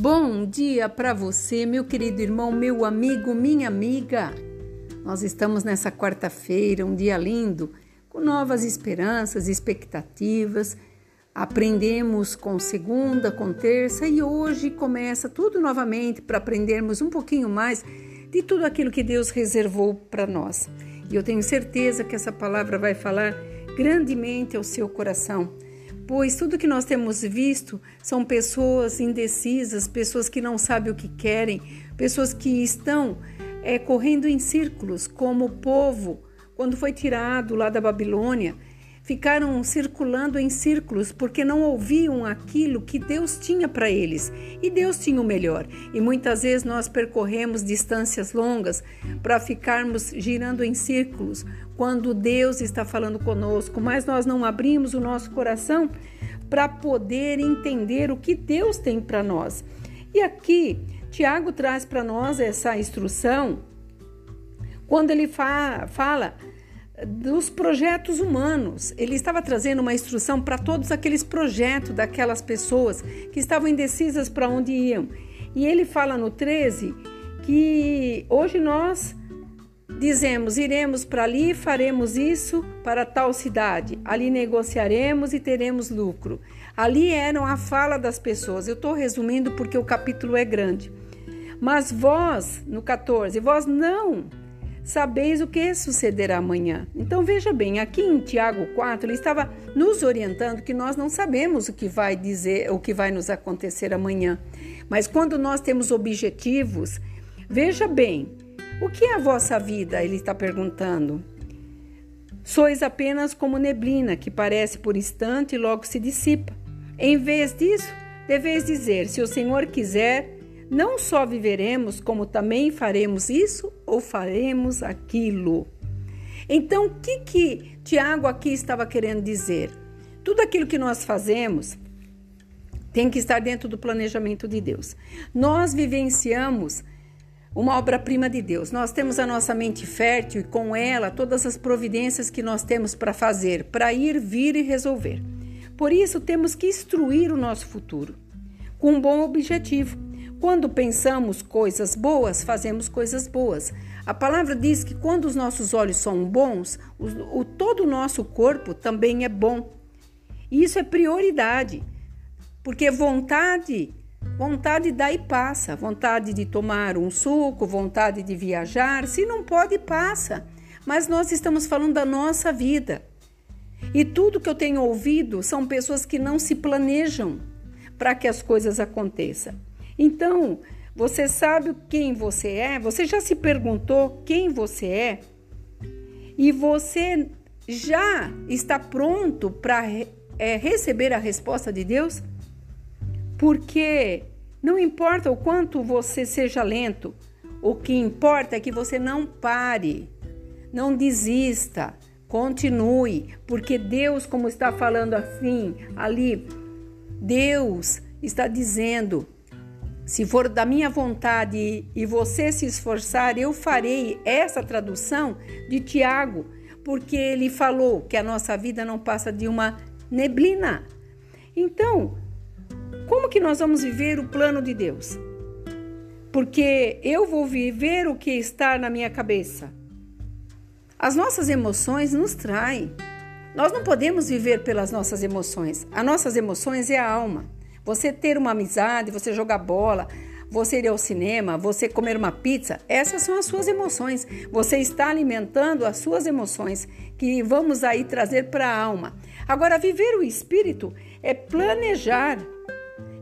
Bom dia para você, meu querido irmão, meu amigo, minha amiga. Nós estamos nessa quarta-feira, um dia lindo, com novas esperanças, expectativas. Aprendemos com segunda, com terça e hoje começa tudo novamente para aprendermos um pouquinho mais de tudo aquilo que Deus reservou para nós. E eu tenho certeza que essa palavra vai falar grandemente ao seu coração pois tudo que nós temos visto são pessoas indecisas, pessoas que não sabem o que querem, pessoas que estão é, correndo em círculos, como o povo, quando foi tirado lá da Babilônia, ficaram circulando em círculos porque não ouviam aquilo que Deus tinha para eles. E Deus tinha o melhor. E muitas vezes nós percorremos distâncias longas para ficarmos girando em círculos, quando Deus está falando conosco, mas nós não abrimos o nosso coração para poder entender o que Deus tem para nós. E aqui, Tiago traz para nós essa instrução quando ele fa fala dos projetos humanos. Ele estava trazendo uma instrução para todos aqueles projetos daquelas pessoas que estavam indecisas para onde iam. E ele fala no 13 que hoje nós Dizemos: iremos para ali, faremos isso para tal cidade, ali negociaremos e teremos lucro. Ali eram a fala das pessoas. Eu estou resumindo porque o capítulo é grande. Mas vós, no 14, vós não sabeis o que sucederá amanhã. Então veja bem, aqui em Tiago 4, ele estava nos orientando que nós não sabemos o que vai dizer, o que vai nos acontecer amanhã. Mas quando nós temos objetivos, veja bem, o que é a vossa vida? Ele está perguntando. Sois apenas como neblina que parece por instante e logo se dissipa. Em vez disso, deveis dizer: se o Senhor quiser, não só viveremos, como também faremos isso ou faremos aquilo. Então, o que, que Tiago aqui estava querendo dizer? Tudo aquilo que nós fazemos tem que estar dentro do planejamento de Deus. Nós vivenciamos uma obra-prima de Deus. Nós temos a nossa mente fértil e com ela todas as providências que nós temos para fazer, para ir, vir e resolver. Por isso, temos que instruir o nosso futuro com um bom objetivo. Quando pensamos coisas boas, fazemos coisas boas. A palavra diz que quando os nossos olhos são bons, o, o todo o nosso corpo também é bom. E isso é prioridade, porque vontade Vontade dá e passa, vontade de tomar um suco, vontade de viajar, se não pode, passa. Mas nós estamos falando da nossa vida. E tudo que eu tenho ouvido são pessoas que não se planejam para que as coisas aconteçam. Então, você sabe quem você é? Você já se perguntou quem você é? E você já está pronto para é, receber a resposta de Deus? Porque não importa o quanto você seja lento, o que importa é que você não pare, não desista, continue, porque Deus, como está falando assim ali, Deus está dizendo: se for da minha vontade e você se esforçar, eu farei essa tradução de Tiago, porque ele falou que a nossa vida não passa de uma neblina. Então, como que nós vamos viver o plano de Deus? Porque eu vou viver o que está na minha cabeça. As nossas emoções nos traem. Nós não podemos viver pelas nossas emoções. As nossas emoções é a alma. Você ter uma amizade, você jogar bola, você ir ao cinema, você comer uma pizza, essas são as suas emoções. Você está alimentando as suas emoções que vamos aí trazer para a alma. Agora, viver o espírito é planejar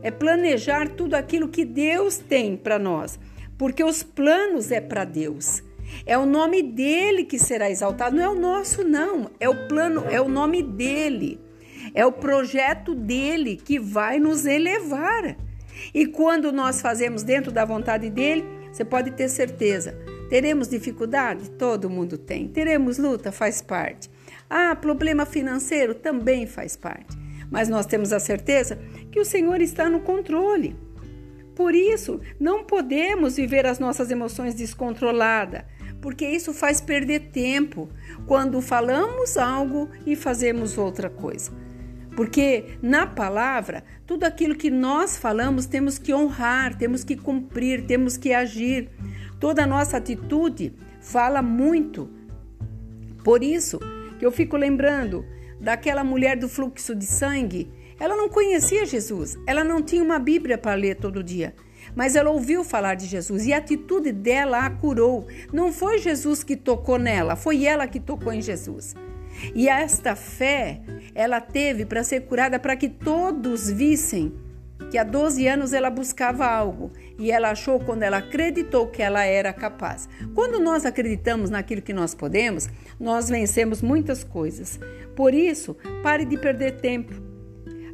é planejar tudo aquilo que Deus tem para nós, porque os planos é para Deus. É o nome dele que será exaltado, não é o nosso não, é o plano, é o nome dele. É o projeto dele que vai nos elevar. E quando nós fazemos dentro da vontade dele, você pode ter certeza, teremos dificuldade? Todo mundo tem. Teremos luta? Faz parte. Ah, problema financeiro? Também faz parte mas nós temos a certeza que o Senhor está no controle. Por isso, não podemos viver as nossas emoções descontroladas, porque isso faz perder tempo quando falamos algo e fazemos outra coisa. Porque na palavra, tudo aquilo que nós falamos temos que honrar, temos que cumprir, temos que agir. Toda a nossa atitude fala muito. Por isso que eu fico lembrando daquela mulher do fluxo de sangue. Ela não conhecia Jesus, ela não tinha uma Bíblia para ler todo dia. Mas ela ouviu falar de Jesus e a atitude dela a curou. Não foi Jesus que tocou nela, foi ela que tocou em Jesus. E esta fé ela teve para ser curada para que todos vissem que há 12 anos ela buscava algo e ela achou quando ela acreditou que ela era capaz. Quando nós acreditamos naquilo que nós podemos, nós vencemos muitas coisas. Por isso, pare de perder tempo.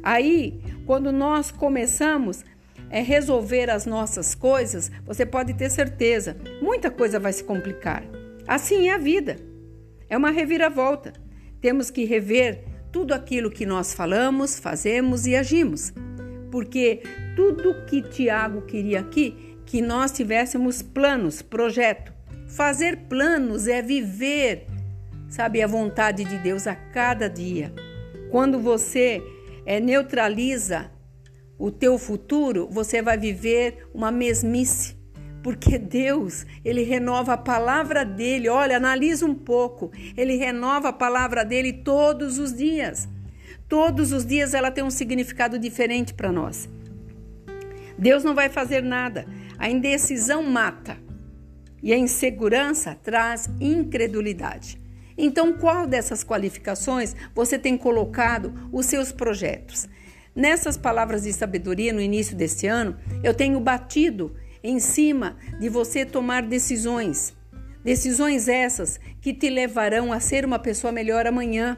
Aí, quando nós começamos a resolver as nossas coisas, você pode ter certeza, muita coisa vai se complicar. Assim é a vida. É uma reviravolta. Temos que rever tudo aquilo que nós falamos, fazemos e agimos. Porque tudo que Tiago queria aqui, que nós tivéssemos planos, projeto. Fazer planos é viver, sabe, a vontade de Deus a cada dia. Quando você é, neutraliza o teu futuro, você vai viver uma mesmice porque Deus, ele renova a palavra dele. Olha, analisa um pouco. Ele renova a palavra dele todos os dias. Todos os dias ela tem um significado diferente para nós. Deus não vai fazer nada. A indecisão mata e a insegurança traz incredulidade. Então, qual dessas qualificações você tem colocado os seus projetos? Nessas palavras de sabedoria no início deste ano, eu tenho batido em cima de você tomar decisões. Decisões essas que te levarão a ser uma pessoa melhor amanhã.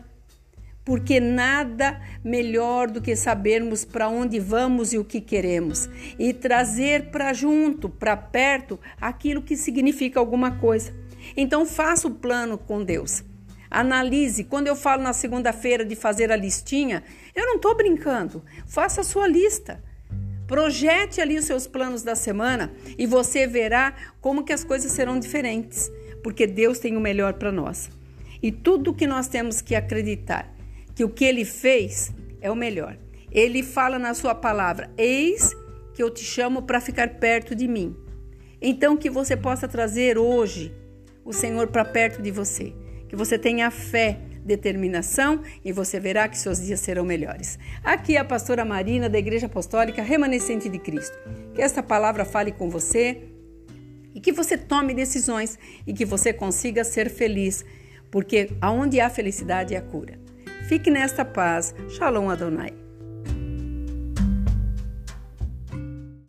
Porque nada melhor do que sabermos para onde vamos e o que queremos e trazer para junto, para perto, aquilo que significa alguma coisa. Então faça o plano com Deus. Analise. Quando eu falo na segunda-feira de fazer a listinha, eu não estou brincando. Faça a sua lista. Projete ali os seus planos da semana e você verá como que as coisas serão diferentes, porque Deus tem o melhor para nós. E tudo que nós temos que acreditar que o que ele fez é o melhor. Ele fala na sua palavra: "Eis que eu te chamo para ficar perto de mim". Então que você possa trazer hoje o Senhor para perto de você, que você tenha fé determinação e você verá que seus dias serão melhores. Aqui é a pastora Marina da Igreja Apostólica Remanescente de Cristo. Que esta palavra fale com você e que você tome decisões e que você consiga ser feliz, porque aonde há felicidade há cura. Fique nesta paz. Shalom Adonai.